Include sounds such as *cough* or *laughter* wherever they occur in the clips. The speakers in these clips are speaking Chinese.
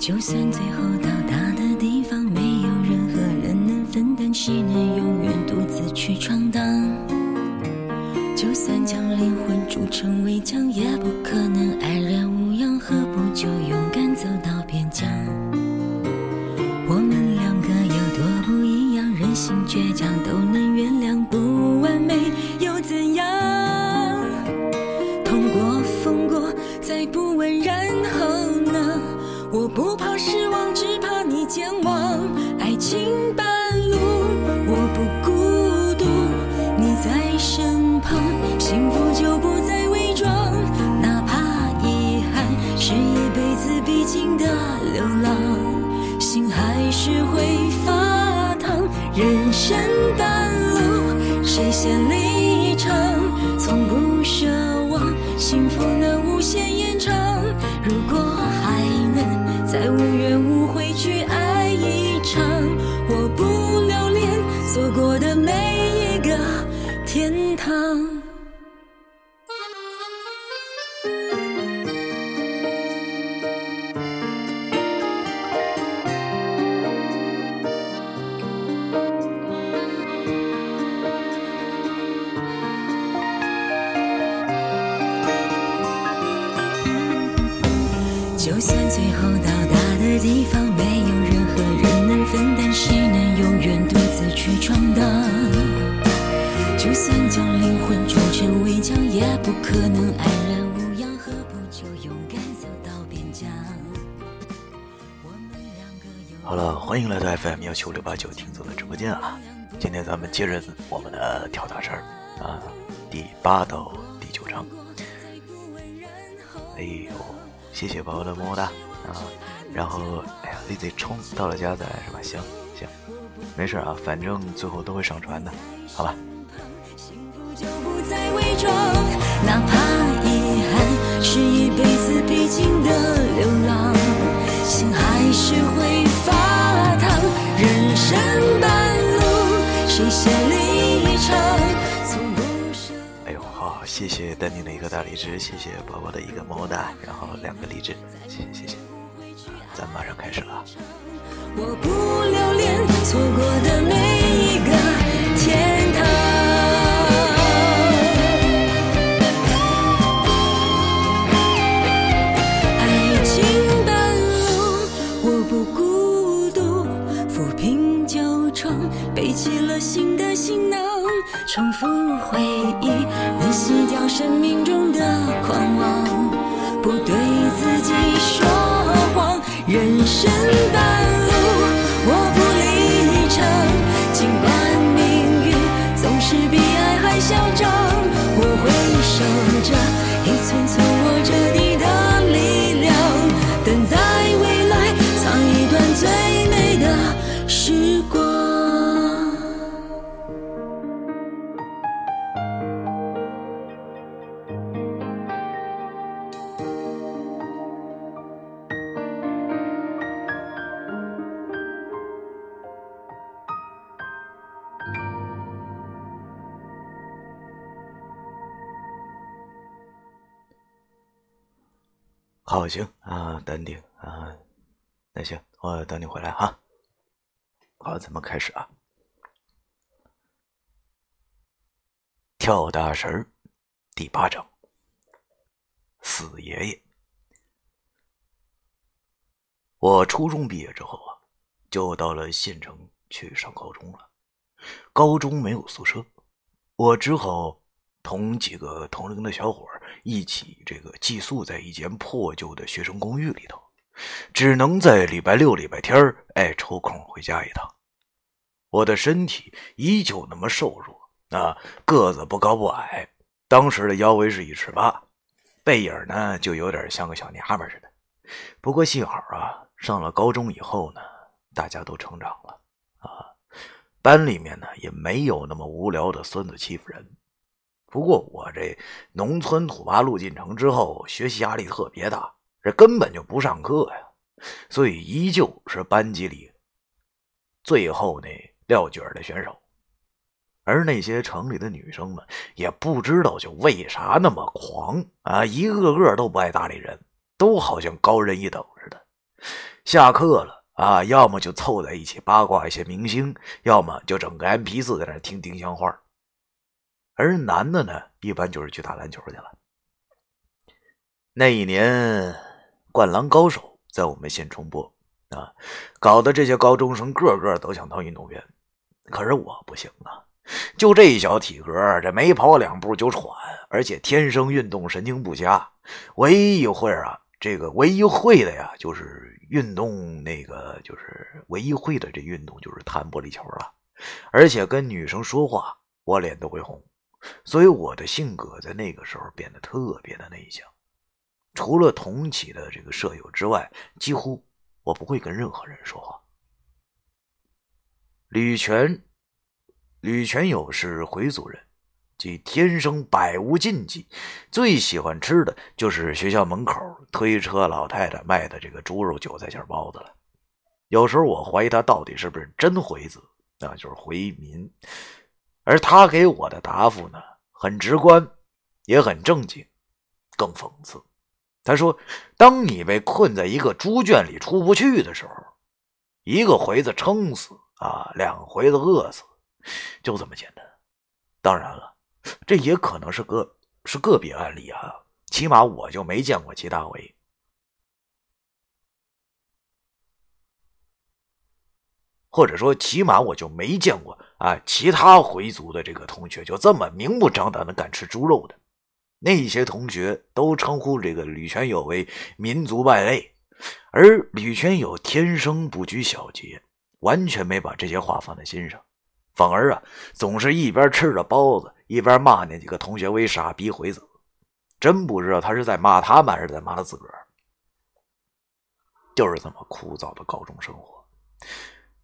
就算最后到达的地方没有任何人能分担，谁能永远独自去闯荡？就算将灵魂铸成围墙，也不可能爱人生半路，谁先离 FM 幺七五六八九听总的直播间啊！今天咱们接着我们的跳大神儿啊，第八到第九章。哎呦，谢谢宝宝的么么哒啊！然后，哎呀，Lazy 冲到了加载是吧？行行，没事啊，反正最后都会上传的，好吧？哪怕遗憾是一辈子必经的流浪，心还是会谢谢丹宁的一个大荔枝，谢谢宝宝的一个么么哒，然后两个荔枝，谢谢谢谢，啊咱马上开始了。我不留恋错过的每一个天堂。生命中的狂妄，不对自己说谎。人生百好，行啊，淡定啊，那行，我等你回来哈。好，咱们开始啊。跳大神第八章，死爷爷。我初中毕业之后啊，就到了县城去上高中了。高中没有宿舍，我只好同几个同龄的小伙儿一起这个寄宿在一间破旧的学生公寓里头，只能在礼拜六、礼拜天儿哎抽空回家一趟。我的身体依旧那么瘦弱啊，个子不高不矮，当时的腰围是一尺八，背影呢就有点像个小娘们似的。不过幸好啊，上了高中以后呢，大家都成长了啊，班里面呢也没有那么无聊的孙子欺负人。不过我这农村土八路进城之后，学习压力特别大，这根本就不上课呀，所以依旧是班级里最后那撂蹶的选手。而那些城里的女生们也不知道就为啥那么狂啊，一个个都不爱搭理人，都好像高人一等似的。下课了啊，要么就凑在一起八卦一些明星，要么就整个 MP 四在那听丁香花。而男的呢，一般就是去打篮球去了。那一年，《灌篮高手》在我们县重播啊，搞得这些高中生个个都想当运动员。可是我不行啊，就这一小体格，这没跑两步就喘，而且天生运动神经不佳。唯一会啊，这个唯一会的呀，就是运动那个，就是唯一会的这运动就是弹玻璃球了。而且跟女生说话，我脸都会红。所以我的性格在那个时候变得特别的内向，除了同起的这个舍友之外，几乎我不会跟任何人说话。吕全，吕全友是回族人，即天生百无禁忌，最喜欢吃的就是学校门口推车老太太卖的这个猪肉韭菜馅包子了。有时候我怀疑他到底是不是真回族，那就是回民。而他给我的答复呢，很直观，也很正经，更讽刺。他说：“当你被困在一个猪圈里出不去的时候，一个回子撑死啊，两回子饿死，就这么简单。当然了，这也可能是个是个别案例啊，起码我就没见过其他回。”或者说，起码我就没见过啊，其他回族的这个同学就这么明目张胆的敢吃猪肉的。那些同学都称呼这个吕全友为民族败类，而吕全友天生不拘小节，完全没把这些话放在心上，反而啊，总是一边吃着包子，一边骂那几个同学为傻逼回子。真不知道他是在骂他们，还是在骂他自个儿。就是这么枯燥的高中生活。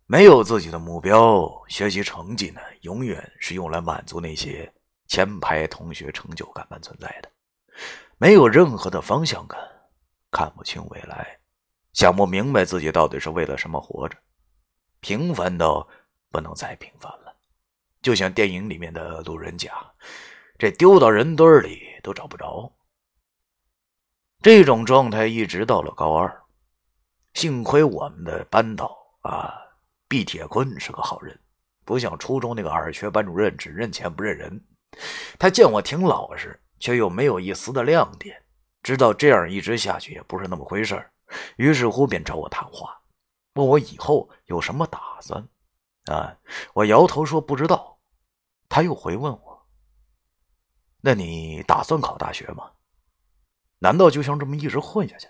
没有自己的目标，学习成绩呢，永远是用来满足那些前排同学成就感般存在的。没有任何的方向感，看不清未来，想不明白自己到底是为了什么活着，平凡到不能再平凡了。就像电影里面的路人甲，这丢到人堆里都找不着。这种状态一直到了高二，幸亏我们的班导啊。毕铁坤是个好人，不像初中那个二缺班主任，只认钱不认人。他见我挺老实，却又没有一丝的亮点，知道这样一直下去也不是那么回事于是乎便找我谈话，问我以后有什么打算。啊，我摇头说不知道。他又回问我：“那你打算考大学吗？难道就想这么一直混下去？”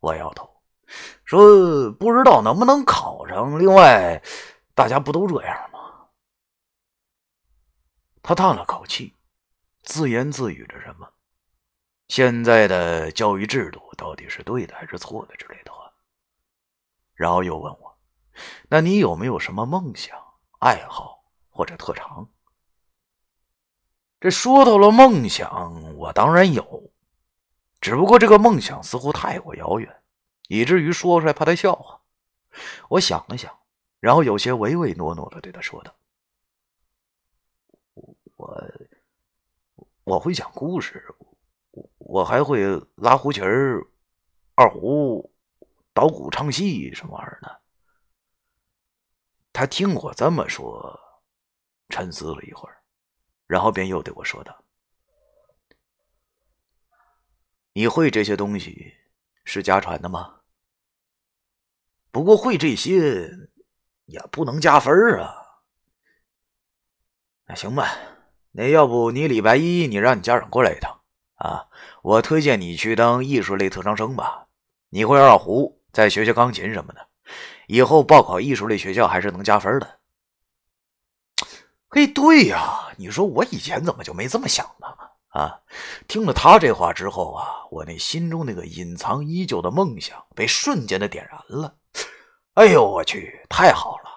我摇头。说不知道能不能考上。另外，大家不都这样吗？他叹了口气，自言自语着什么：“现在的教育制度到底是对的还是错的？”之类的话。然后又问我：“那你有没有什么梦想、爱好或者特长？”这说到了梦想，我当然有，只不过这个梦想似乎太过遥远。以至于说出来怕他笑话。我想了想，然后有些唯唯诺诺的对他说道：“我我会讲故事，我还会拉胡琴、二胡、捣鼓、唱戏什么玩意儿的。”他听我这么说，沉思了一会儿，然后便又对我说道：“你会这些东西？”是家传的吗？不过会这些也不能加分啊。那行吧，那要不你礼拜一你让你家长过来一趟啊？我推荐你去当艺术类特长生吧。你会二胡，再学学钢琴什么的，以后报考艺术类学校还是能加分的。嘿，对呀，你说我以前怎么就没这么想呢？啊！听了他这话之后啊，我那心中那个隐藏已久的梦想被瞬间的点燃了。哎呦我去，太好了！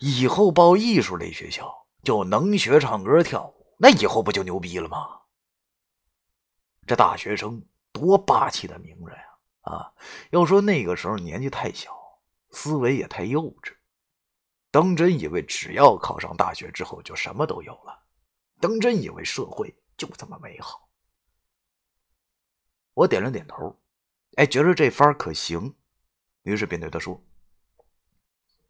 以后报艺术类学校就能学唱歌跳舞，那以后不就牛逼了吗？这大学生多霸气的名人呀！啊，要说那个时候年纪太小，思维也太幼稚，当真以为只要考上大学之后就什么都有了，当真以为社会。就这么美好，我点了点头，哎，觉得这番可行。于是便对他说：“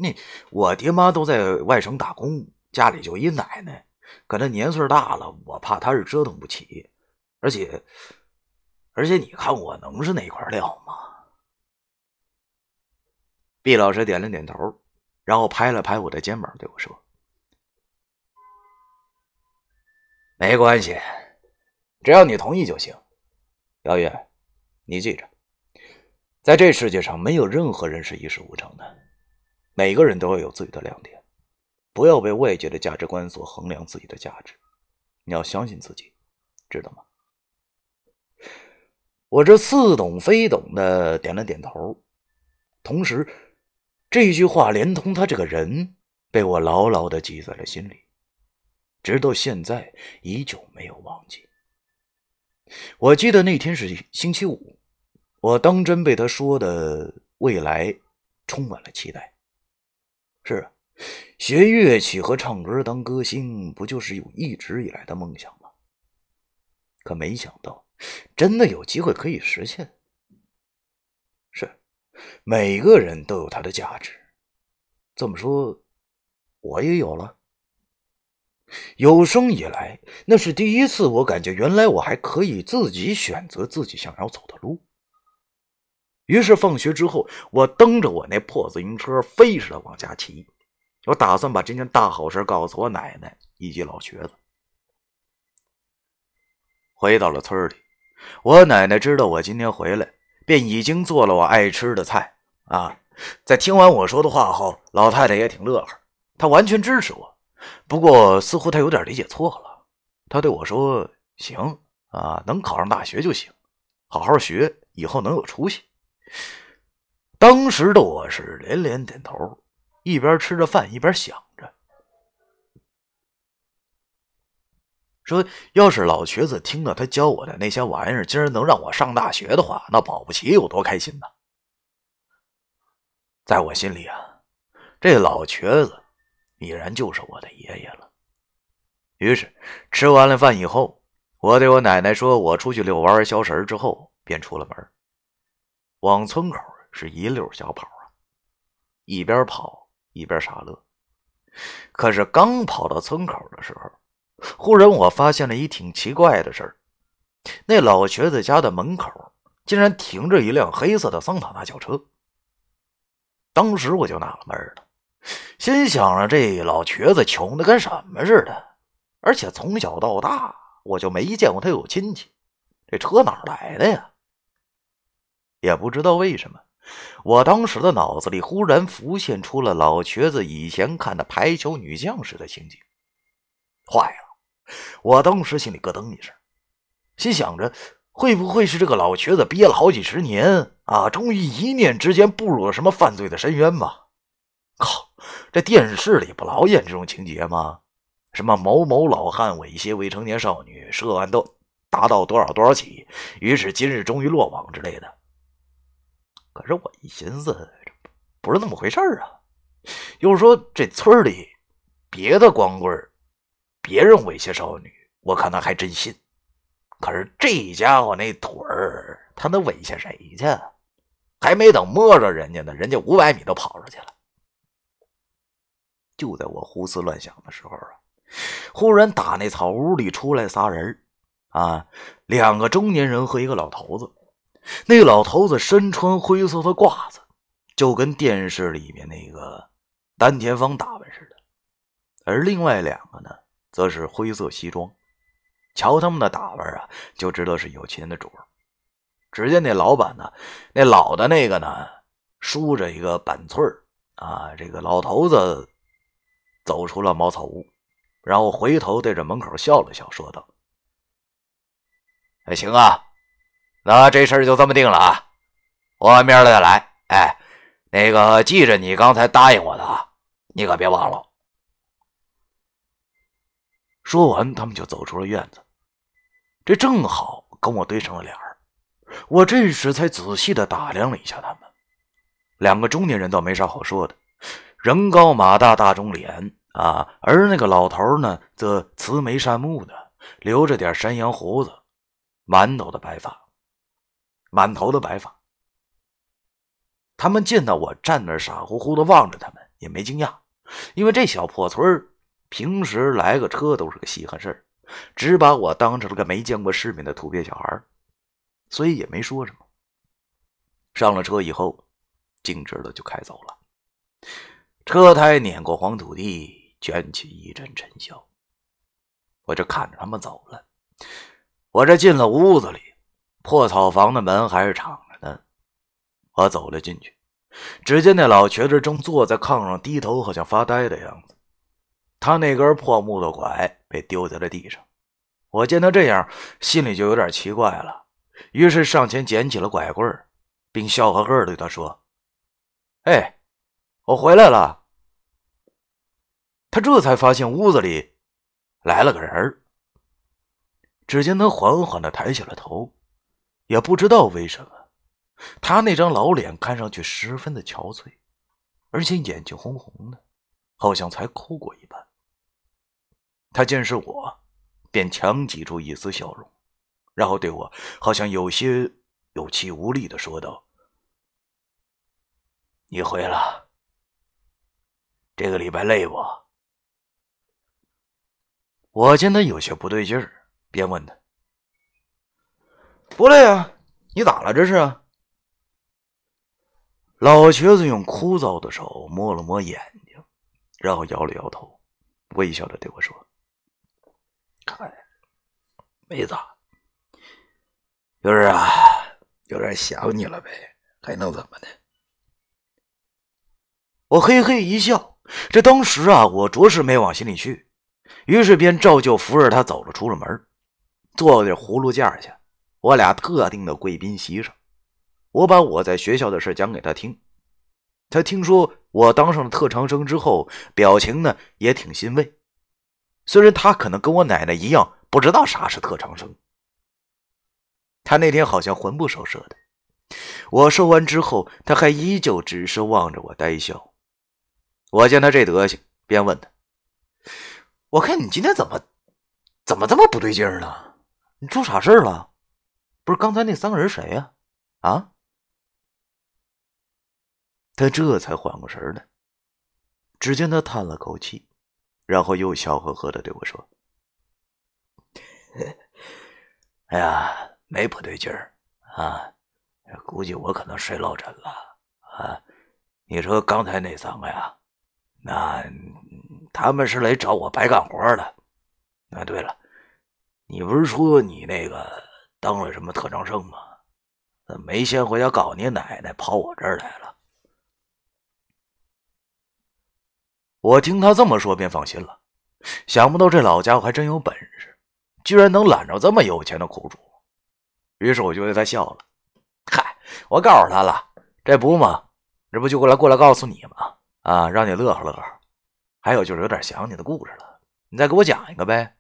那我爹妈都在外省打工，家里就一奶奶，可那年岁大了，我怕她是折腾不起。而且，而且你看我能是那块料吗？”毕老师点了点头，然后拍了拍我的肩膀，对我说：“没关系，只要你同意就行。姚月，你记着，在这世界上没有任何人是一事无成的，每个人都要有自己的亮点，不要被外界的价值观所衡量自己的价值。你要相信自己，知道吗？”我这似懂非懂的点了点头，同时。这句话连同他这个人，被我牢牢的记在了心里，直到现在依旧没有忘记。我记得那天是星期五，我当真被他说的未来充满了期待。是啊，学乐器和唱歌当歌星，不就是有一直以来的梦想吗？可没想到，真的有机会可以实现。是每个人都有他的价值，这么说，我也有了。有生以来，那是第一次，我感觉原来我还可以自己选择自己想要走的路。于是放学之后，我蹬着我那破自行车飞似的往家骑，我打算把这件大好事告诉我奶奶以及老瘸子。回到了村里，我奶奶知道我今天回来。便已经做了我爱吃的菜啊！在听完我说的话后，老太太也挺乐呵，她完全支持我。不过，似乎她有点理解错了。她对我说：“行啊，能考上大学就行，好好学，以后能有出息。”当时的我是连连点头，一边吃着饭一边想着。说，要是老瘸子听到他教我的那些玩意儿，竟然能让我上大学的话，那保不齐有多开心呢？在我心里啊，这老瘸子已然就是我的爷爷了。于是吃完了饭以后，我对我奶奶说：“我出去遛弯消食。”之后便出了门，往村口是一溜小跑啊，一边跑一边傻乐。可是刚跑到村口的时候，忽然，我发现了一挺奇怪的事儿：那老瘸子家的门口竟然停着一辆黑色的桑塔纳轿车。当时我就纳了闷了，心想着这老瘸子穷的跟什么似的，而且从小到大我就没见过他有亲戚，这车哪来的呀？也不知道为什么，我当时的脑子里忽然浮现出了老瘸子以前看的排球女将时的情景。坏了！我当时心里咯噔一声，心想着会不会是这个老瘸子憋了好几十年啊，终于一念之间步入了什么犯罪的深渊吧？靠，这电视里不老演这种情节吗？什么某某老汉猥亵未成年少女，涉案都达到多少多少起，于是今日终于落网之类的。可是我一寻思，这不是那么回事啊。又说这村里别的光棍别人猥亵少女，我可能还真信。可是这家伙那腿儿，他能猥亵谁去？还没等摸着人家呢，人家五百米都跑出去了。就在我胡思乱想的时候啊，忽然打那草屋里出来仨人啊，两个中年人和一个老头子。那老头子身穿灰色的褂子，就跟电视里面那个丹田芳打扮似的。而另外两个呢？则是灰色西装，瞧他们的打扮啊，就知道是有钱的主儿。只见那老板呢，那老的那个呢，梳着一个板寸儿啊。这个老头子走出了茅草屋，然后回头对着门口笑了笑，说道：“哎，行啊，那这事儿就这么定了啊。我明儿再来。哎，那个记着你刚才答应我的啊，你可别忘了。”说完，他们就走出了院子。这正好跟我对上了脸儿。我这时才仔细的打量了一下他们，两个中年人倒没啥好说的，人高马大，大中脸啊。而那个老头呢，则慈眉善目的，留着点山羊胡子，满头的白发，满头的白发。他们见到我站那傻乎乎的望着他们，也没惊讶，因为这小破村平时来个车都是个稀罕事儿，只把我当成了个没见过世面的土鳖小孩所以也没说什么。上了车以后，径直的就开走了。车胎碾过黄土地，卷起一阵尘嚣。我就看着他们走了。我这进了屋子里，破草房的门还是敞着呢。我走了进去，只见那老瘸子正坐在炕上低头，好像发呆的样子。他那根破木头拐被丢在了地上。我见他这样，心里就有点奇怪了，于是上前捡起了拐棍。并笑呵呵的对他说：“哎，我回来了。”他这才发现屋子里来了个人只见他缓缓的抬起了头，也不知道为什么，他那张老脸看上去十分的憔悴，而且眼睛红红的，好像才哭过一般。他见是我，便强挤出一丝笑容，然后对我好像有些有气无力的说道。你回了，这个礼拜累不？我见他有些不对劲儿，便问他：“不累啊？你咋了？这是？”老瘸子用枯燥的手摸了摸眼睛，然后摇了摇头，微笑着对我说：“看，妹子，就是啊，有点想你了呗，还能怎么的？”我嘿嘿一笑，这当时啊，我着实没往心里去，于是便照旧扶着他走了出了门，坐在葫芦架下，我俩特定的贵宾席上，我把我在学校的事讲给他听。他听说我当上了特长生之后，表情呢也挺欣慰。虽然他可能跟我奶奶一样不知道啥是特长生，他那天好像魂不守舍的。我说完之后，他还依旧只是望着我呆笑。我见他这德行，便问他：“我看你今天怎么，怎么这么不对劲呢？你出啥事了？不是刚才那三个人谁呀？啊？”他这才缓过神来。只见他叹了口气，然后又笑呵呵的对我说：“哎呀，没不对劲儿啊，估计我可能睡落枕了啊。你说刚才那三个呀？”那他们是来找我白干活的。啊，对了，你不是说你那个当了什么特长生吗？怎么没先回家告你奶奶，跑我这儿来了？我听他这么说，便放心了。想不到这老家伙还真有本事，居然能揽着这么有钱的苦主。于是我就对他笑了。嗨，我告诉他了，这不嘛，这不就过来过来告诉你吗？啊，让你乐呵乐呵，还有就是有点想你的故事了，你再给我讲一个呗。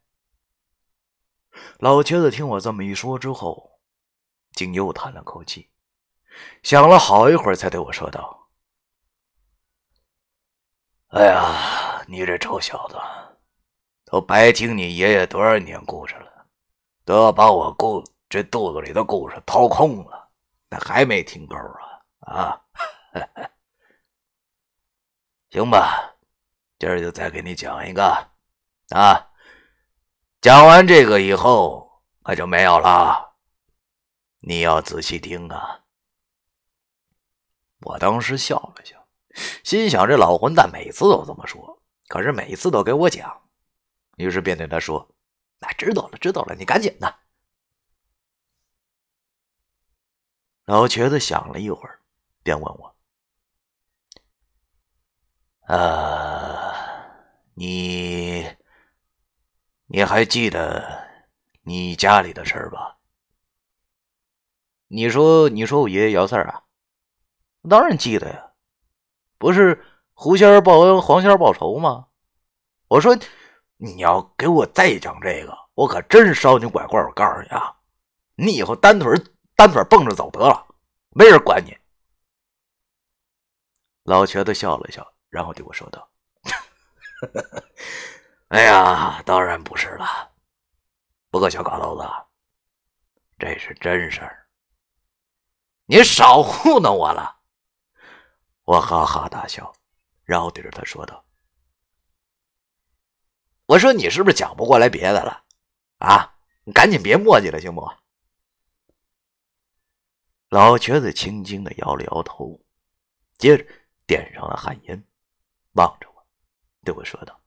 老瘸子听我这么一说之后，竟又叹了口气，想了好一会儿，才对我说道：“哎呀，你这臭小子，都白听你爷爷多少年故事了，都要把我故这肚子里的故事掏空了，那还没听够啊？啊！” *laughs* 行吧，今儿就再给你讲一个，啊，讲完这个以后可就没有了，你要仔细听啊。我当时笑了笑，心想这老混蛋每次都这么说，可是每次都给我讲，于是便对他说：“那知道了，知道了，你赶紧的。”老瘸子想了一会儿，便问我。呃，你你还记得你家里的事儿吧？你说，你说我爷爷姚四啊？当然记得呀，不是狐仙报恩，黄仙报仇吗？我说，你要给我再讲这个，我可真烧你拐棍！我告诉你啊，你以后单腿单腿蹦着走得了，没人管你。老瘸子笑了笑。然后对我说道：“哎呀，当然不是了。不过小嘎头子，这是真事儿。你少糊弄我了。我哈哈大笑，然后对着他说道：“我说你是不是讲不过来别的了？啊，你赶紧别墨迹了，行不？”老瘸子轻轻的摇了摇头，接着点上了旱烟，望着我，对我说道：“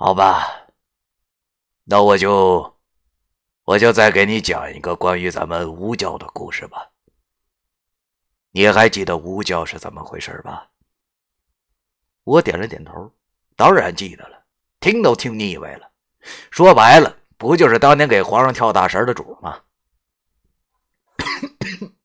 好吧，那我就我就再给你讲一个关于咱们巫教的故事吧。”你还记得巫教是怎么回事吧？我点了点头，当然记得了，听都听腻歪了。说白了，不就是当年给皇上跳大神的主吗？*coughs*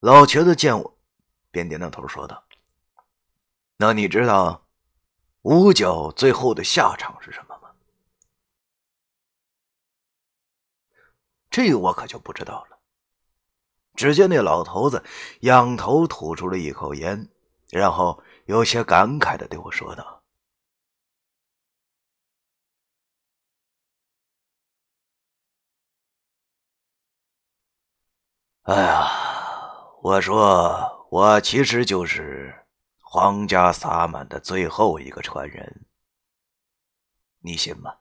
老瘸子见我，便点点头说道：“那你知道五角最后的下场是什么吗？”这我可就不知道了。只见那老头子仰头吐出了一口烟，然后有些感慨的对我说道：“哎呀！”我说，我其实就是皇家萨满的最后一个传人，你信吗？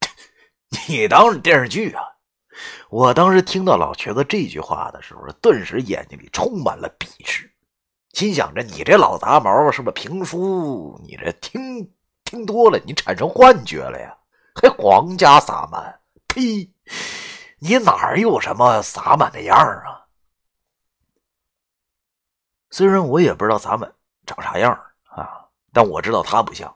*laughs* 你当是电视剧啊！我当时听到老瘸子这句话的时候，顿时眼睛里充满了鄙视，心想着你这老杂毛是不是评书？你这听听多了，你产生幻觉了呀？还皇家萨满？呸！你哪有什么萨满的样啊？虽然我也不知道咱们长啥样啊，但我知道他不像。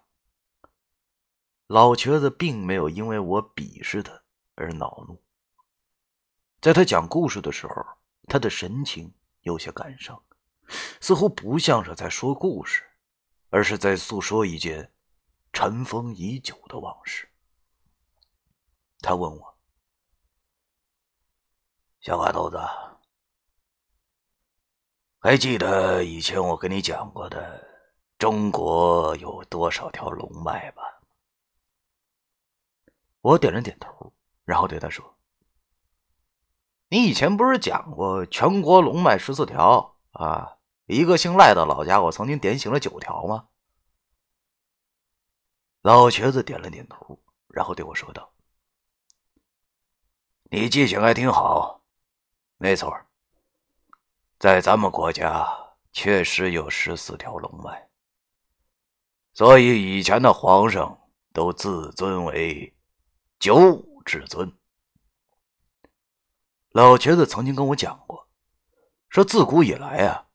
老瘸子并没有因为我鄙视他而恼怒，在他讲故事的时候，他的神情有些感伤，似乎不像是在说故事，而是在诉说一件尘封已久的往事。他问我：“小花头子。”还记得以前我跟你讲过的中国有多少条龙脉吧？我点了点头，然后对他说：“你以前不是讲过全国龙脉十四条啊？一个姓赖的老家伙曾经点醒了九条吗？”老瘸子点了点头，然后对我说道：“你记性还挺好，没错。”在咱们国家确实有十四条龙脉，所以以前的皇上都自尊为九五至尊。老瘸子曾经跟我讲过，说自古以来啊，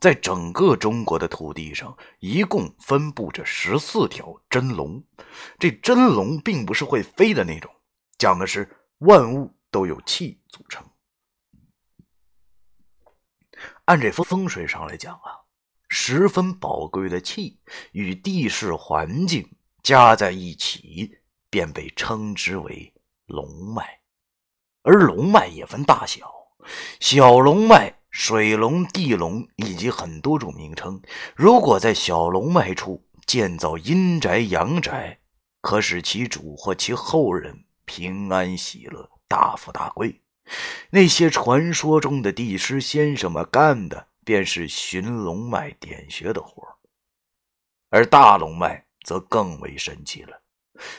在整个中国的土地上，一共分布着十四条真龙。这真龙并不是会飞的那种，讲的是万物都有气组成。按这风风水上来讲啊，十分宝贵的气与地势环境加在一起，便被称之为龙脉。而龙脉也分大小，小龙脉、水龙、地龙以及很多种名称。如果在小龙脉处建造阴宅、阳宅，可使其主或其后人平安喜乐、大富大贵。那些传说中的帝师先生们干的便是寻龙脉点穴的活而大龙脉则更为神奇了。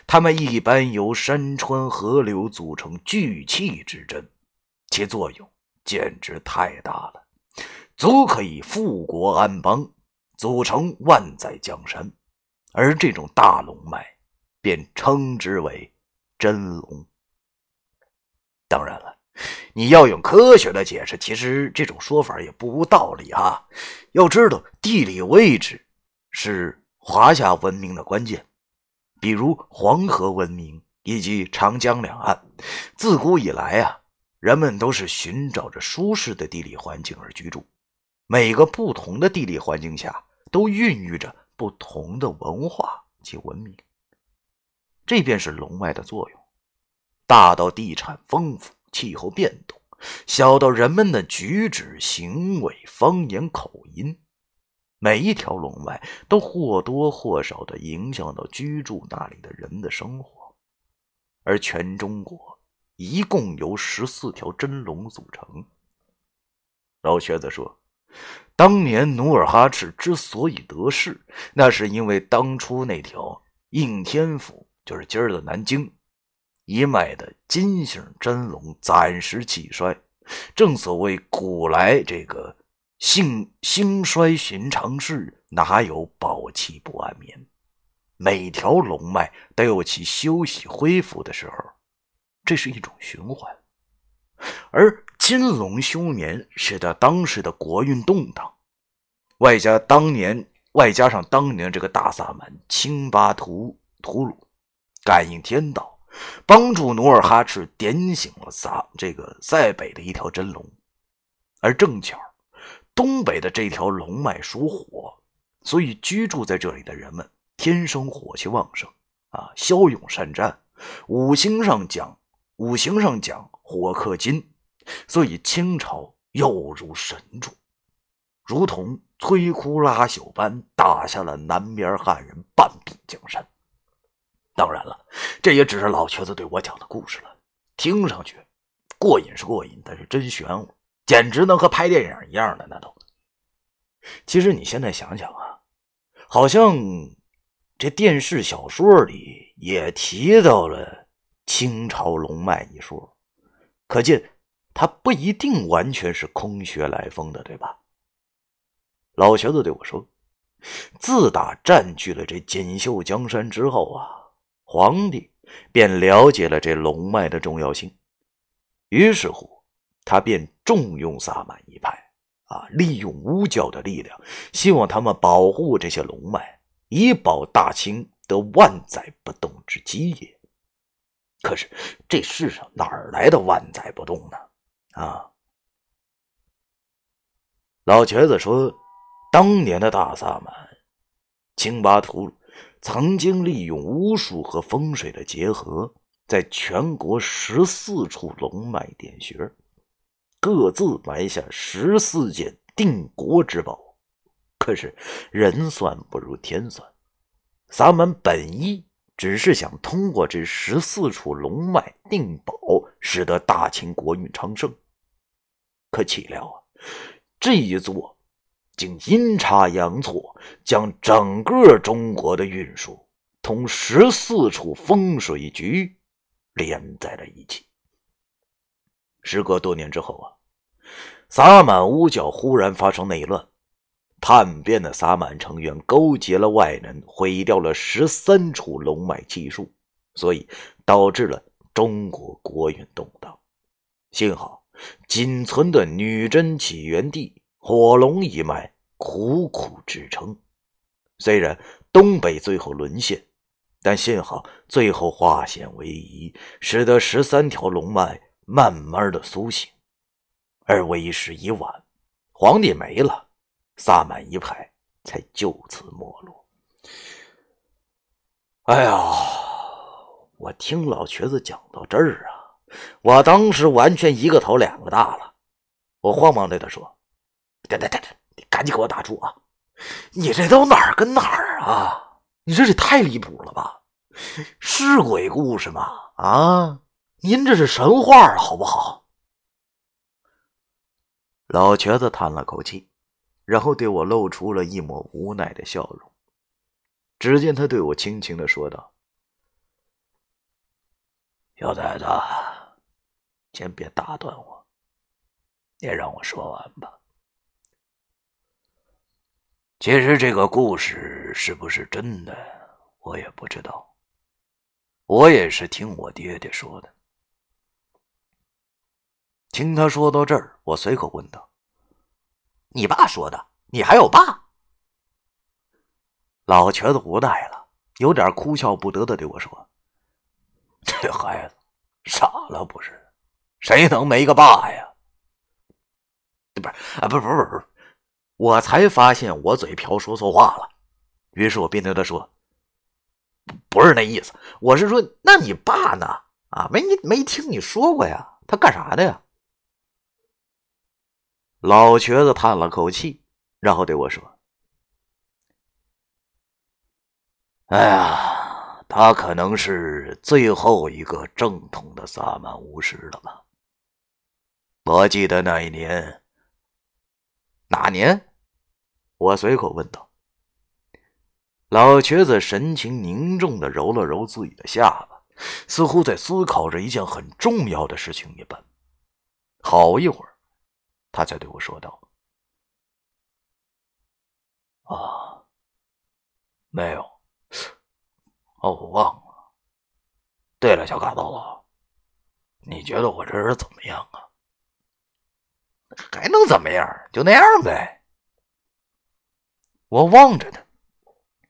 他们一般由山川河流组成聚气之阵，其作用简直太大了，足可以富国安邦，组成万载江山。而这种大龙脉，便称之为真龙。当然了。*laughs* 你要用科学的解释，其实这种说法也不无道理啊。要知道，地理位置是华夏文明的关键，比如黄河文明以及长江两岸，自古以来啊，人们都是寻找着舒适的地理环境而居住。每个不同的地理环境下都孕育着不同的文化及文明。这便是龙脉的作用，大到地产丰富、气候变动，小到人们的举止行为、方言口音，每一条龙脉都或多或少的影响到居住那里的人的生活。而全中国一共由十四条真龙组成。老瘸子说：“当年努尔哈赤之所以得势，那是因为当初那条应天府。”就是今儿的南京一脉的金姓真龙暂时气衰，正所谓古来这个兴兴衰寻常事，哪有保气不安眠？每条龙脉都有其休息恢复的时候，这是一种循环。而金龙休眠，使得当时的国运动荡，外加当年外加上当年这个大萨满清巴图图鲁。感应天道，帮助努尔哈赤点醒了撒这个塞北的一条真龙，而正巧东北的这条龙脉属火，所以居住在这里的人们天生火气旺盛啊，骁勇善战。五行上讲，五行上讲火克金，所以清朝又如神助，如同摧枯拉朽般打下了南边汉人半壁江山。当然了，这也只是老瘸子对我讲的故事了。听上去过瘾是过瘾，但是真玄乎，简直能和拍电影一样的那都。其实你现在想想啊，好像这电视小说里也提到了清朝龙脉一说，可见它不一定完全是空穴来风的，对吧？老瘸子对我说：“自打占据了这锦绣江山之后啊。”皇帝便了解了这龙脉的重要性，于是乎，他便重用萨满一派，啊，利用巫教的力量，希望他们保护这些龙脉，以保大清得万载不动之基业。可是，这世上哪来的万载不动呢？啊！老瘸子说，当年的大萨满青巴图鲁。曾经利用巫术和风水的结合，在全国十四处龙脉点穴，各自埋下十四件定国之宝。可是人算不如天算，萨满本意只是想通过这十四处龙脉定宝，使得大清国运昌盛。可岂料啊，这一做。竟阴差阳错，将整个中国的运输同十四处风水局连在了一起。时隔多年之后啊，萨满巫教忽然发生内乱，叛变的萨满成员勾结了外人，毁掉了十三处龙脉气数，所以导致了中国国运动荡。幸好仅存的女真起源地。火龙一脉苦苦支撑，虽然东北最后沦陷，但幸好最后化险为夷，使得十三条龙脉慢慢的苏醒。而为时已晚，皇帝没了，萨满一派才就此没落。哎呀，我听老瘸子讲到这儿啊，我当时完全一个头两个大了，我慌忙对他说。等等等等，你赶紧给我打住啊！你这都哪儿跟哪儿啊？你这也太离谱了吧？是鬼故事吗？啊，您这是神话好不好？老瘸子叹了口气，然后对我露出了一抹无奈的笑容。只见他对我轻轻的说道：“小崽子，先别打断我，你让我说完吧。”其实这个故事是不是真的，我也不知道。我也是听我爹爹说的。听他说到这儿，我随口问道：“你爸说的？你还有爸？”老瘸子无奈了，有点哭笑不得的对我说：“这孩子傻了不是？谁能没个爸呀？不是啊，不是不是不是。”我才发现我嘴瓢说错话了，于是我便对他说：“不是那意思，我是说，那你爸呢？啊，没没听你说过呀？他干啥的呀？”老瘸子叹了口气，然后对我说：“哎呀，他可能是最后一个正统的萨满巫师了吧？我记得那一年。”哪年？我随口问道。老瘸子神情凝重的揉了揉自己的下巴，似乎在思考着一件很重要的事情一般。好一会儿，他才对我说道：“啊，没有，哦，我忘了。对了，小嘎子，你觉得我这人怎么样啊？”还能怎么样？就那样呗。我望着他，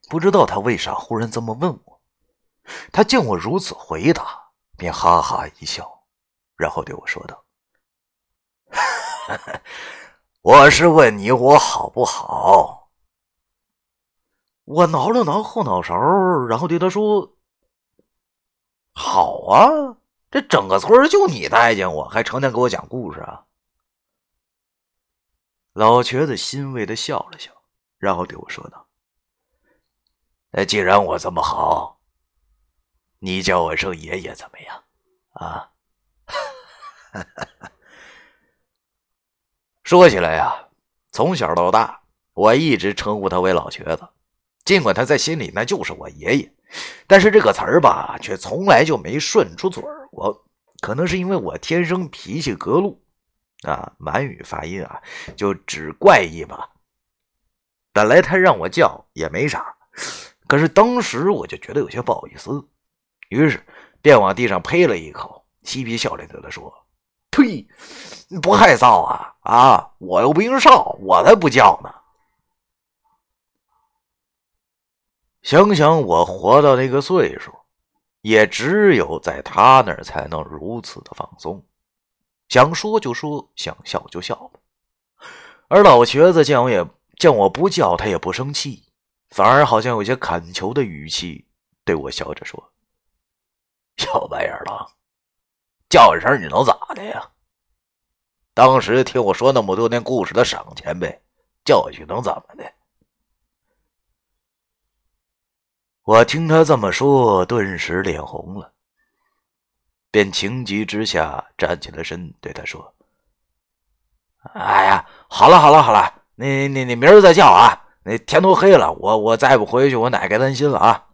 不知道他为啥忽然这么问我。他见我如此回答，便哈哈一笑，然后对我说道：“ *laughs* 我是问你我好不好？”我挠了挠后脑勺，然后对他说：“好啊，这整个村就你待见我，还成天给我讲故事啊。”老瘸子欣慰的笑了笑，然后对我说道：“那既然我这么好，你叫我声爷爷怎么样？啊？” *laughs* 说起来呀，从小到大，我一直称呼他为老瘸子，尽管他在心里那就是我爷爷，但是这个词儿吧，却从来就没顺出嘴过。可能是因为我天生脾气格路。啊，满语发音啊，就只怪异吧。本来他让我叫也没啥，可是当时我就觉得有些不好意思，于是便往地上呸了一口，嬉皮笑脸的说：“呸，不害臊啊！啊，我又不姓邵，我才不叫呢。”想想我活到那个岁数，也只有在他那儿才能如此的放松。想说就说，想笑就笑而老瘸子见我也见我不叫，他也不生气，反而好像有些恳求的语气对我笑着说：“小白眼狼，叫一声你能咋的呀？当时听我说那么多年故事的赏钱呗，叫一句能怎么的？”我听他这么说，顿时脸红了。便情急之下站起了身，对他说：“哎呀，好了好了好了，你你你明儿再叫啊！那天都黑了，我我再不回去，我奶该担心了啊！”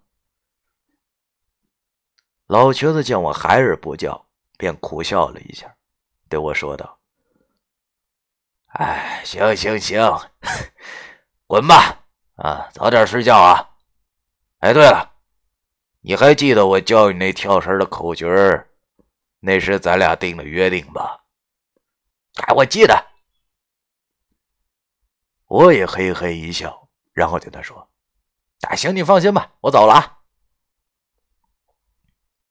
老瘸子见我还是不叫，便苦笑了一下，对我说道：“哎，行行行，*laughs* 滚吧！啊，早点睡觉啊！哎，对了，你还记得我教你那跳绳的口诀儿？”那是咱俩定的约定吧？哎，我记得。我也嘿嘿一笑，然后对他说：“啊，行，你放心吧，我走了啊。”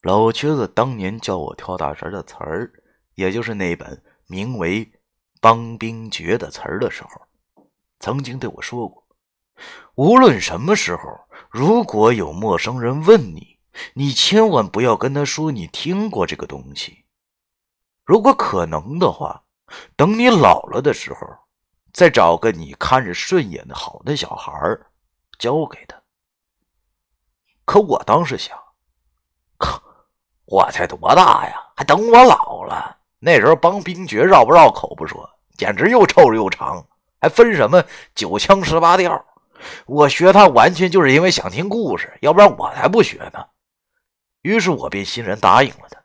老瘸子当年教我跳大神的词儿，也就是那本名为《帮兵诀》的词儿的时候，曾经对我说过：“无论什么时候，如果有陌生人问你。”你千万不要跟他说你听过这个东西。如果可能的话，等你老了的时候，再找个你看着顺眼的好的小孩教给他。可我当时想，靠，我才多大呀？还等我老了？那时候帮兵诀绕不绕口不说，简直又臭又长，还分什么九腔十八调。我学他完全就是因为想听故事，要不然我才不学呢。于是我便欣然答应了他，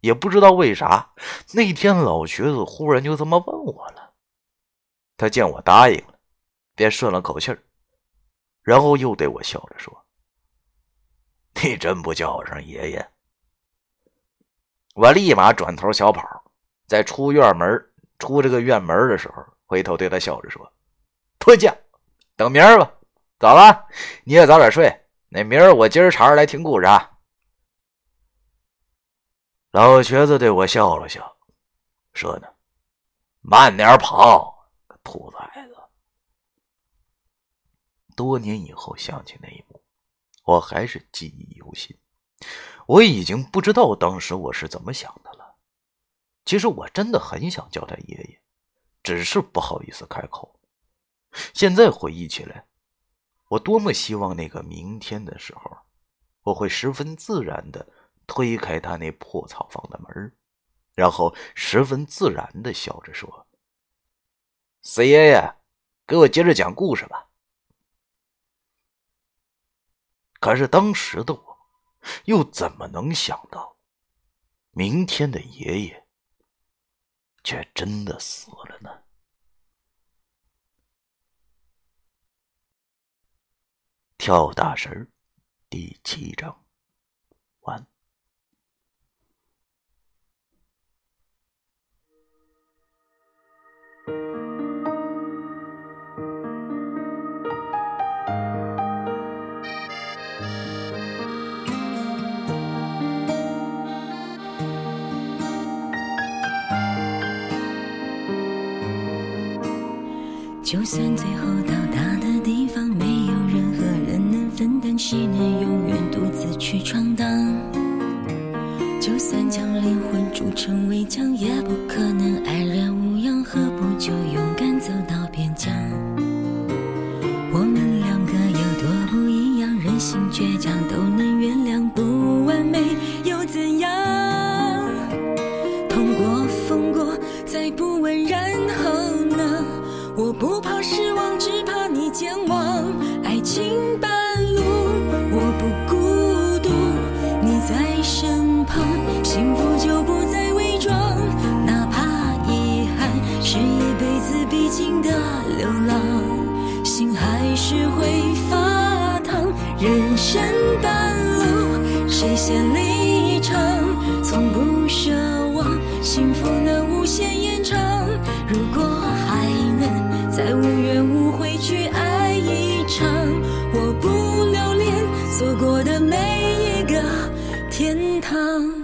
也不知道为啥，那天老瘸子忽然就这么问我了。他见我答应了，便顺了口气儿，然后又对我笑着说：“你真不叫我声爷爷？”我立马转头小跑，在出院门、出这个院门的时候，回头对他笑着说：“不叫，等明儿吧。走了，你也早点睡。那明儿我今儿朝着来听故事啊。”老瘸子对我笑了笑，说：“呢，慢点跑，兔崽子！多年以后想起那一幕，我还是记忆犹新。我已经不知道当时我是怎么想的了。其实我真的很想叫他爷爷，只是不好意思开口。现在回忆起来，我多么希望那个明天的时候，我会十分自然的推开他那破草房的门，然后十分自然的笑着说：“四爷爷，给我接着讲故事吧。”可是当时的我，又怎么能想到，明天的爷爷却真的死了呢？跳大神第七章完。就算最后到达的地方没有任何人能分担，谁能永远独自去闯荡？就算将灵魂筑成围墙，也不可能安然无恙。何不就勇敢是会发烫。人生半路，谁先离场？从不奢望幸福能无限延长。如果还能再无怨无悔去爱一场，我不留恋错过的每一个天堂。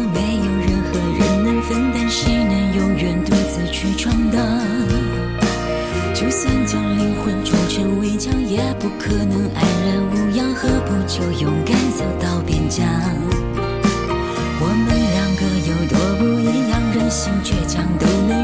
没有任何人能分担，谁能永远独自去闯荡？就算将灵魂筑成围墙，也不可能安然无恙。何不就勇敢走到边疆？我们两个有多不一样，任性倔强都能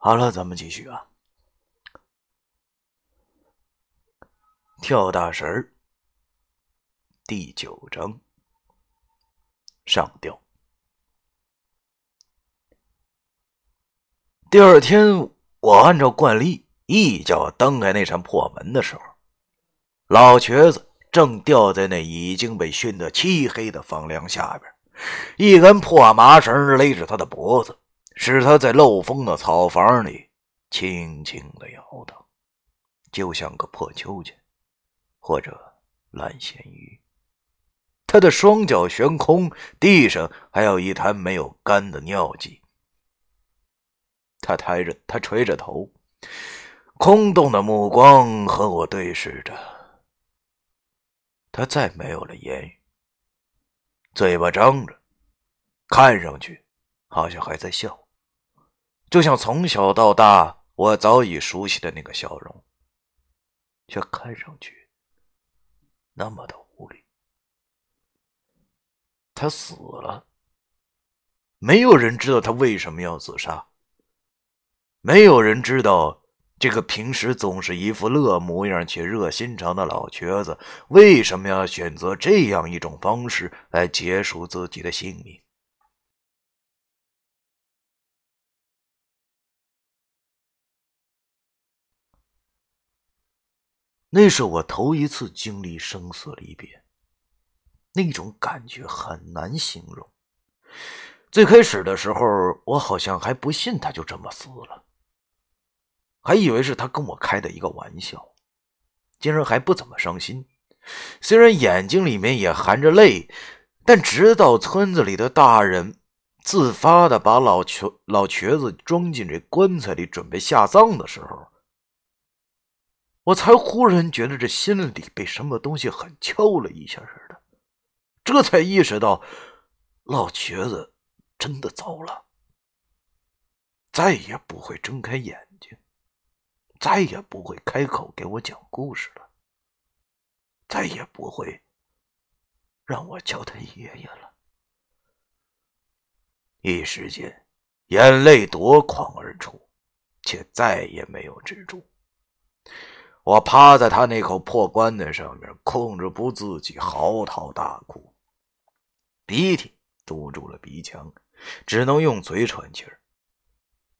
好了，咱们继续啊。跳大神儿，第九章上吊。第二天，我按照惯例一脚蹬开那扇破门的时候，老瘸子正吊在那已经被熏得漆黑的房梁下边，一根破麻绳勒着他的脖子，使他在漏风的草房里轻轻的摇荡，就像个破秋千。或者烂咸鱼，他的双脚悬空，地上还有一滩没有干的尿迹。他抬着，他垂着头，空洞的目光和我对视着。他再没有了言语，嘴巴张着，看上去好像还在笑，就像从小到大我早已熟悉的那个笑容，却看上去。那么的无力，他死了。没有人知道他为什么要自杀。没有人知道这个平时总是一副乐模样且热心肠的老瘸子为什么要选择这样一种方式来结束自己的性命。那是我头一次经历生死离别，那种感觉很难形容。最开始的时候，我好像还不信他就这么死了，还以为是他跟我开的一个玩笑，竟然还不怎么伤心。虽然眼睛里面也含着泪，但直到村子里的大人自发的把老瘸老瘸子装进这棺材里准备下葬的时候。我才忽然觉得这心里被什么东西狠敲了一下似的，这才意识到老瘸子真的走了，再也不会睁开眼睛，再也不会开口给我讲故事了，再也不会让我叫他爷爷了。一时间，眼泪夺眶而出，却再也没有止住。我趴在他那口破棺材上面，控制不自己嚎啕大哭，鼻涕堵住了鼻腔，只能用嘴喘气儿。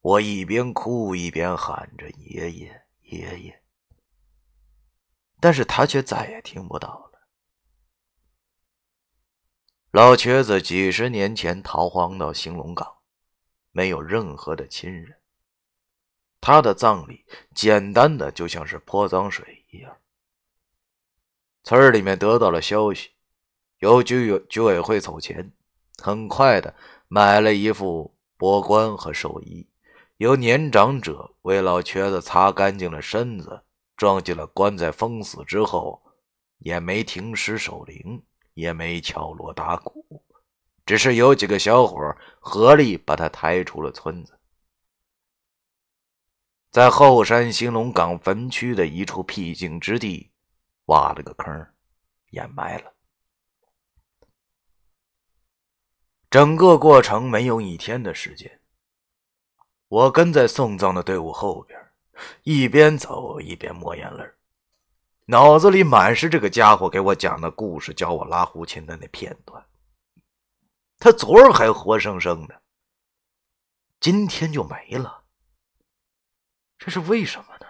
我一边哭一边喊着“爷爷，爷爷”，但是他却再也听不到了。老瘸子几十年前逃荒到兴隆港，没有任何的亲人。他的葬礼简单的就像是泼脏水一样。村里面得到了消息，由居委居委会凑钱，很快的买了一副帛棺和寿衣，由年长者为老瘸子擦干净了身子，装进了棺材封死之后，也没停尸守灵，也没敲锣打鼓，只是有几个小伙合力把他抬出了村子。在后山兴隆岗坟区的一处僻静之地，挖了个坑，掩埋了。整个过程没有一天的时间。我跟在送葬的队伍后边，一边走一边抹眼泪，脑子里满是这个家伙给我讲的故事、教我拉胡琴的那片段。他昨儿还活生生的，今天就没了。这是为什么呢？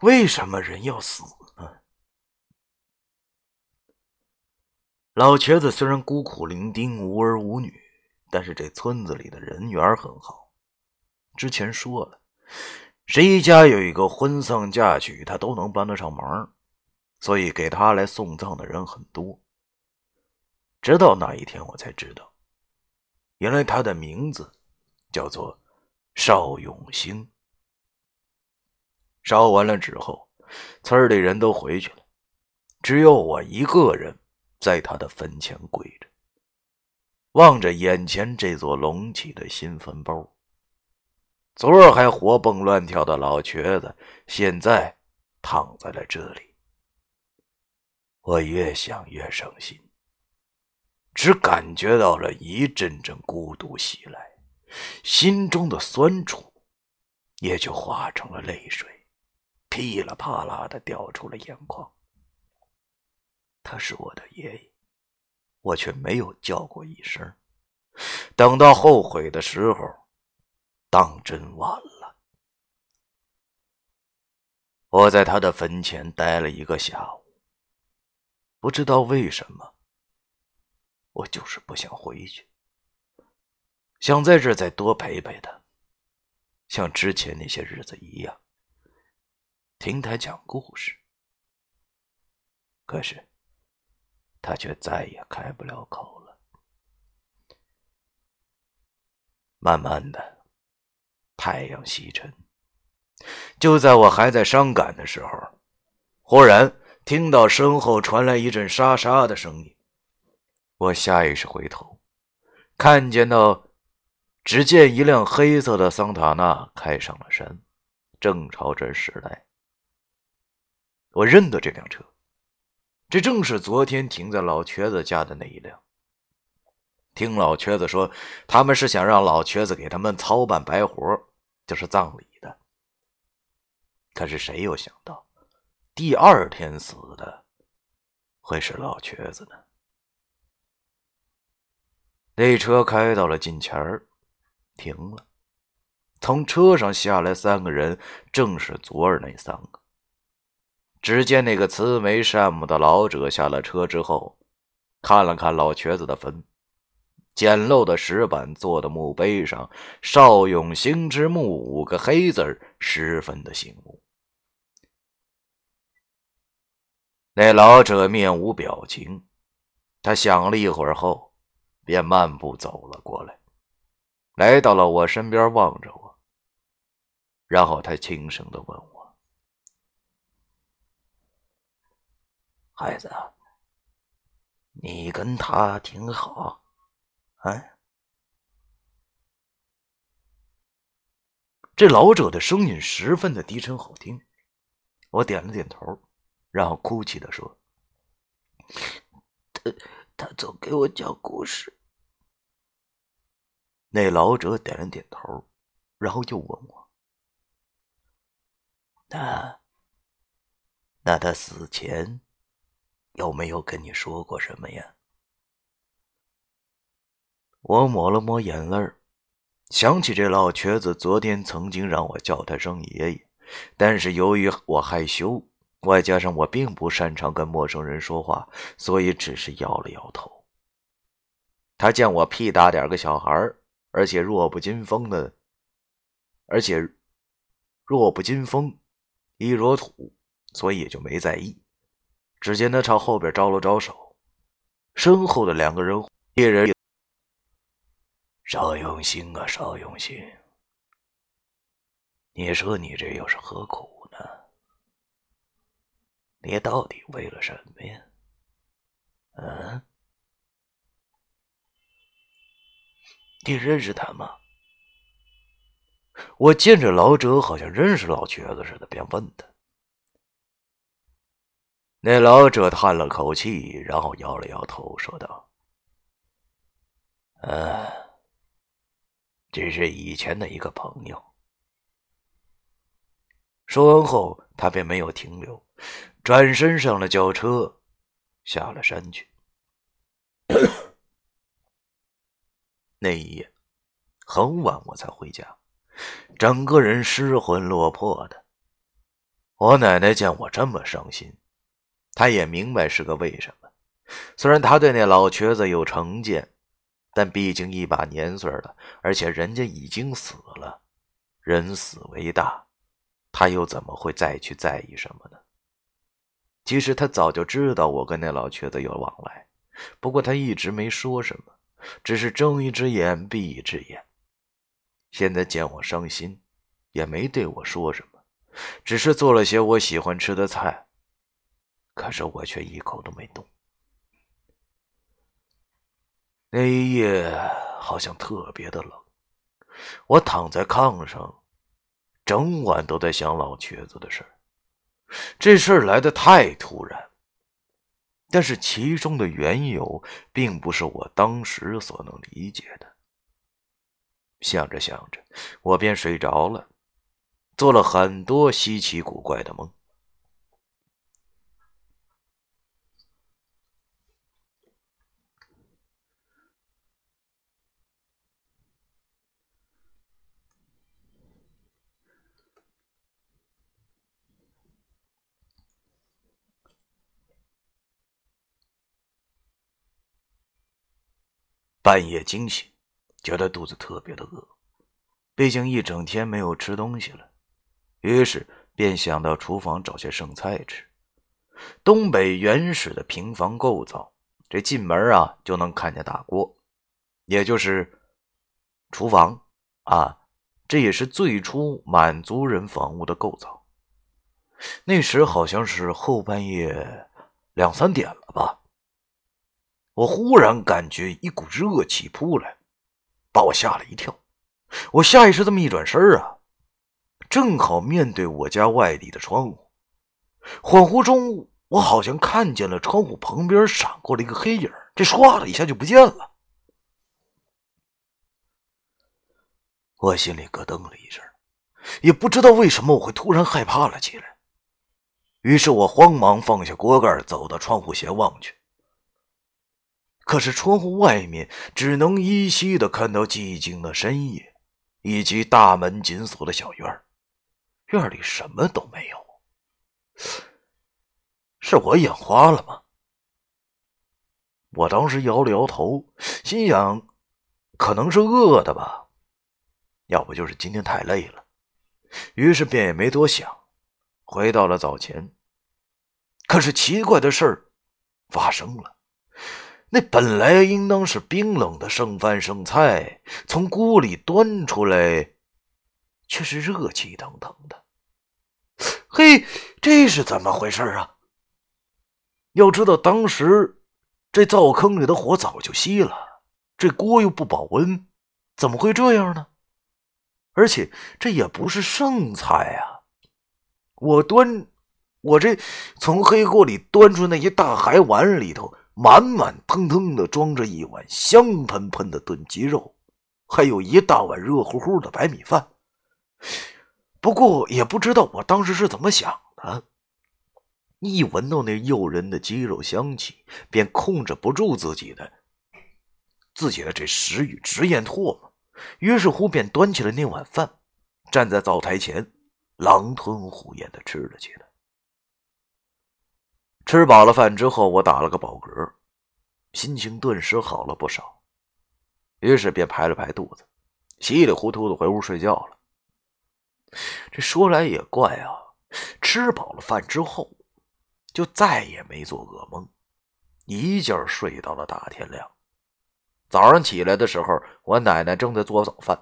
为什么人要死呢？老瘸子虽然孤苦伶仃、无儿无女，但是这村子里的人缘很好。之前说了，谁家有一个婚丧嫁娶，他都能帮得上忙，所以给他来送葬的人很多。直到那一天，我才知道，原来他的名字叫做邵永兴。烧完了之后，村里人都回去了，只有我一个人在他的坟前跪着，望着眼前这座隆起的新坟包。昨儿还活蹦乱跳的老瘸子，现在躺在了这里。我越想越伤心，只感觉到了一阵阵孤独袭来，心中的酸楚也就化成了泪水，噼里啪啦的掉出了眼眶。他是我的爷爷，我却没有叫过一声。等到后悔的时候，当真晚了。我在他的坟前待了一个下午，不知道为什么，我就是不想回去，想在这再多陪陪他，像之前那些日子一样，听他讲故事。可是，他却再也开不了口了。慢慢的，太阳西沉。就在我还在伤感的时候，忽然听到身后传来一阵沙沙的声音。我下意识回头，看见到，只见一辆黑色的桑塔纳开上了山，正朝这驶来。我认得这辆车，这正是昨天停在老瘸子家的那一辆。听老瘸子说，他们是想让老瘸子给他们操办白活，就是葬礼的。可是谁又想到，第二天死的会是老瘸子呢？那车开到了近前儿，停了。从车上下来三个人，正是昨儿那三个。只见那个慈眉善目的老者下了车之后，看了看老瘸子的坟，简陋的石板做的墓碑上“邵永兴之墓”五个黑字十分的醒目。那老者面无表情，他想了一会儿后，便慢步走了过来，来到了我身边，望着我，然后他轻声的问我：“孩子，你跟他挺好，哎？”这老者的声音十分的低沉好听，我点了点头。然后哭泣的说：“他他总给我讲故事。”那老者点了点头，然后又问我：“那那他死前有没有跟你说过什么呀？”我抹了抹眼泪想起这老瘸子昨天曾经让我叫他声爷爷，但是由于我害羞。外加上我并不擅长跟陌生人说话，所以只是摇了摇头。他见我屁大点个小孩而且弱不禁风的，而且弱不禁风，一若土，所以也就没在意。只见他朝后边招了招手，身后的两个人一人少永兴啊，少永兴。你说你这又是何苦呢？你到底为了什么呀？嗯？你认识他吗？我见着老者好像认识老瘸子似的，便问他。那老者叹了口气，然后摇了摇头，说道：“嗯，只是以前的一个朋友。”说完后，他便没有停留。转身上了轿车，下了山去。那一夜很晚，我才回家，整个人失魂落魄的。我奶奶见我这么伤心，他也明白是个为什么。虽然他对那老瘸子有成见，但毕竟一把年岁了，而且人家已经死了，人死为大，他又怎么会再去在意什么呢？其实他早就知道我跟那老瘸子有往来，不过他一直没说什么，只是睁一只眼闭一只眼。现在见我伤心，也没对我说什么，只是做了些我喜欢吃的菜。可是我却一口都没动。那一夜好像特别的冷，我躺在炕上，整晚都在想老瘸子的事。这事儿来的太突然，但是其中的缘由并不是我当时所能理解的。想着想着，我便睡着了。做了很多稀奇古怪的梦。半夜惊醒，觉得肚子特别的饿，毕竟一整天没有吃东西了，于是便想到厨房找些剩菜吃。东北原始的平房构造，这进门啊就能看见大锅，也就是厨房啊，这也是最初满族人房屋的构造。那时好像是后半夜两三点了吧。我忽然感觉一股热气扑来，把我吓了一跳。我下意识这么一转身啊，正好面对我家外地的窗户。恍惚中，我好像看见了窗户旁边闪过了一个黑影，这唰的一下就不见了。我心里咯噔了一声，也不知道为什么我会突然害怕了起来。于是我慌忙放下锅盖，走到窗户前望去。可是窗户外面只能依稀的看到寂静的深夜，以及大门紧锁的小院院里什么都没有。是我眼花了吗？我当时摇了摇头，心想，可能是饿的吧，要不就是今天太累了。于是便也没多想，回到了早前。可是奇怪的事儿发生了。那本来应当是冰冷的剩饭剩菜，从锅里端出来，却是热气腾腾的。嘿，这是怎么回事啊？要知道，当时这灶坑里的火早就熄了，这锅又不保温，怎么会这样呢？而且这也不是剩菜啊！我端，我这从黑锅里端出那一大海碗里头。满满腾腾的装着一碗香喷喷的炖鸡肉，还有一大碗热乎乎的白米饭。不过也不知道我当时是怎么想的，一闻到那诱人的鸡肉香气，便控制不住自己的自己的这食欲，直咽唾沫。于是乎，便端起了那碗饭，站在灶台前，狼吞虎咽的吃了起来。吃饱了饭之后，我打了个饱嗝，心情顿时好了不少。于是便拍了拍肚子，稀里糊涂的回屋睡觉了。这说来也怪啊，吃饱了饭之后，就再也没做噩梦，一觉睡到了大天亮。早上起来的时候，我奶奶正在做早饭，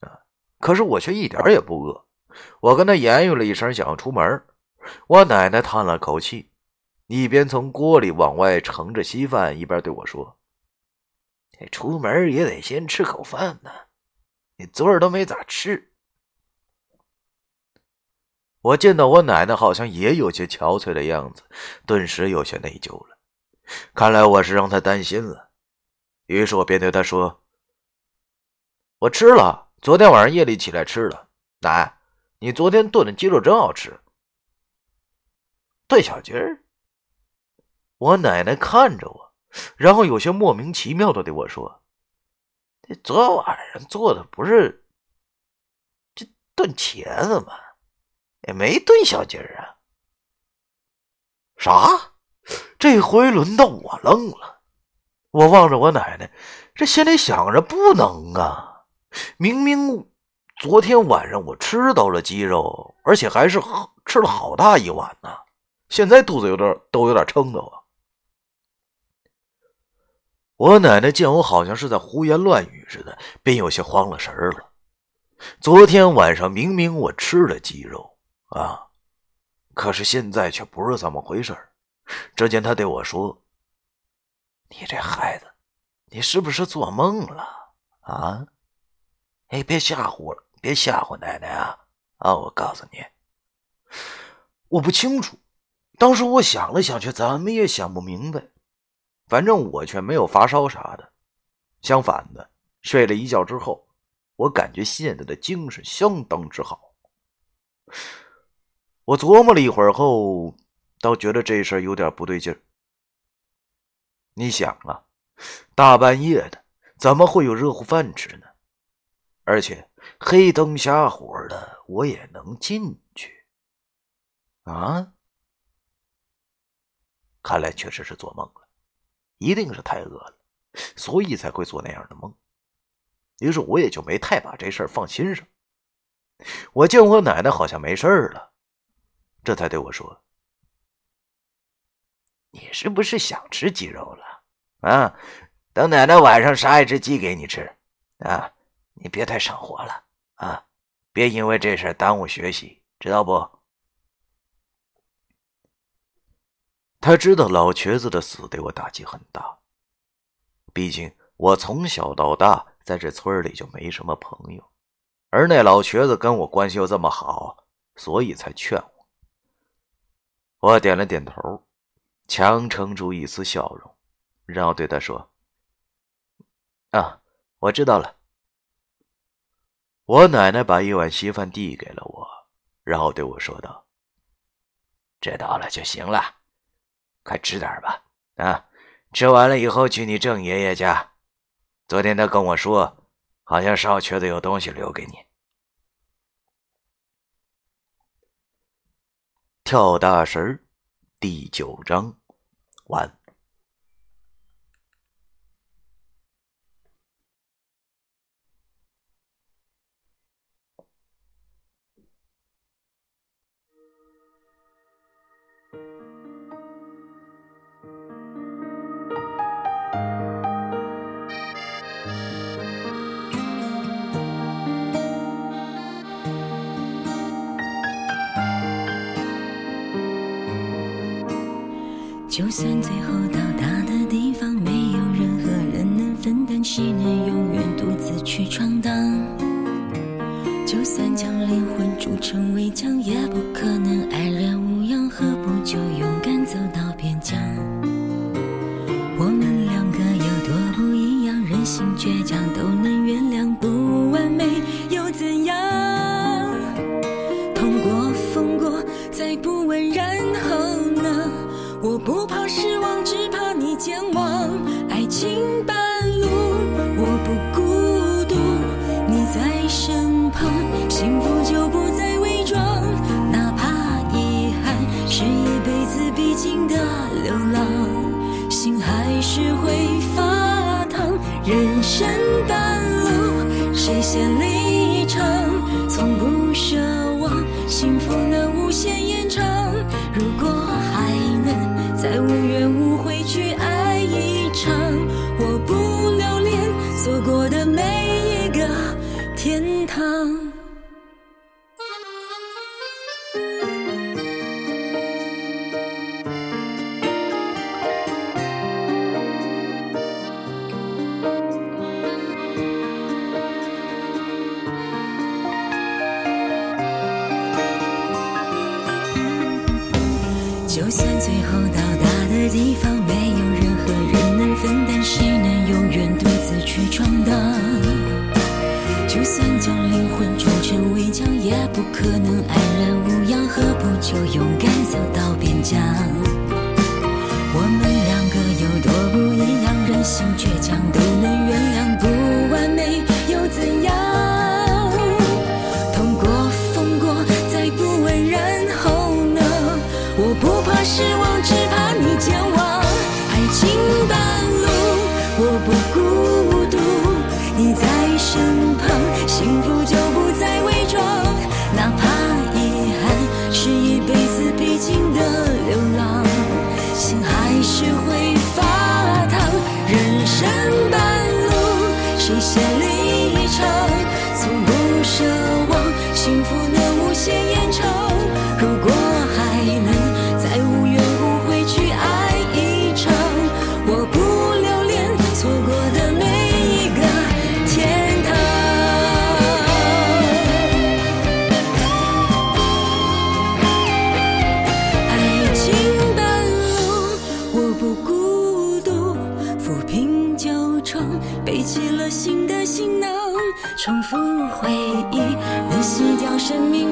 啊，可是我却一点也不饿。我跟她言语了一声，想要出门，我奶奶叹了口气。一边从锅里往外盛着稀饭，一边对我说：“出门也得先吃口饭呢，你昨儿都没咋吃。”我见到我奶奶好像也有些憔悴的样子，顿时有些内疚了。看来我是让她担心了，于是我便对她说：“我吃了，昨天晚上夜里起来吃了。奶，你昨天炖的鸡肉真好吃。”炖小鸡儿。我奶奶看着我，然后有些莫名其妙的对我说：“这昨晚上做的不是这炖茄子吗？也没炖小鸡儿啊。”啥？这回轮到我愣了。我望着我奶奶，这心里想着不能啊！明明昨天晚上我吃到了鸡肉，而且还是吃了好大一碗呢，现在肚子有点都有点撑的慌。我奶奶见我好像是在胡言乱语似的，便有些慌了神儿了。昨天晚上明明我吃了鸡肉啊，可是现在却不是这么回事儿。只见她对我说：“你这孩子，你是不是做梦了啊？哎，别吓唬了，别吓唬奶奶啊！啊，我告诉你，我不清楚。当时我想了想，却怎么也想不明白。”反正我却没有发烧啥的，相反的，睡了一觉之后，我感觉现在的精神相当之好。我琢磨了一会儿后，倒觉得这事儿有点不对劲儿。你想啊，大半夜的，怎么会有热乎饭吃呢？而且黑灯瞎火的，我也能进去啊？看来确实是做梦了，一定是太饿了，所以才会做那样的梦。于是我也就没太把这事儿放心上。我见我奶奶好像没事了，这才对我说：“你是不是想吃鸡肉了？啊，等奶奶晚上杀一只鸡给你吃。啊，你别太上火了啊，别因为这事耽误学习，知道不？”他知道老瘸子的死对我打击很大，毕竟我从小到大在这村里就没什么朋友。而那老瘸子跟我关系又这么好，所以才劝我。我点了点头，强撑住一丝笑容，然后对他说：“啊，我知道了。”我奶奶把一碗稀饭递给了我，然后对我说道：“知道了就行了，还吃点吧。啊，吃完了以后去你郑爷爷家。昨天他跟我说。”好像少瘸子有东西留给你。跳大神第九章完。就算最后到达的地方没有任何人能分担，谁能永远独自去闯荡？就算将灵魂铸成围墙，也不可能安然无恙。何不就勇敢走到边疆？失望，之重复回忆，能洗掉生命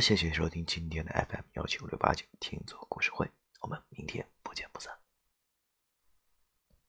谢谢收听今天的 FM 幺七五六八九听作故事会，我们明天不见不散。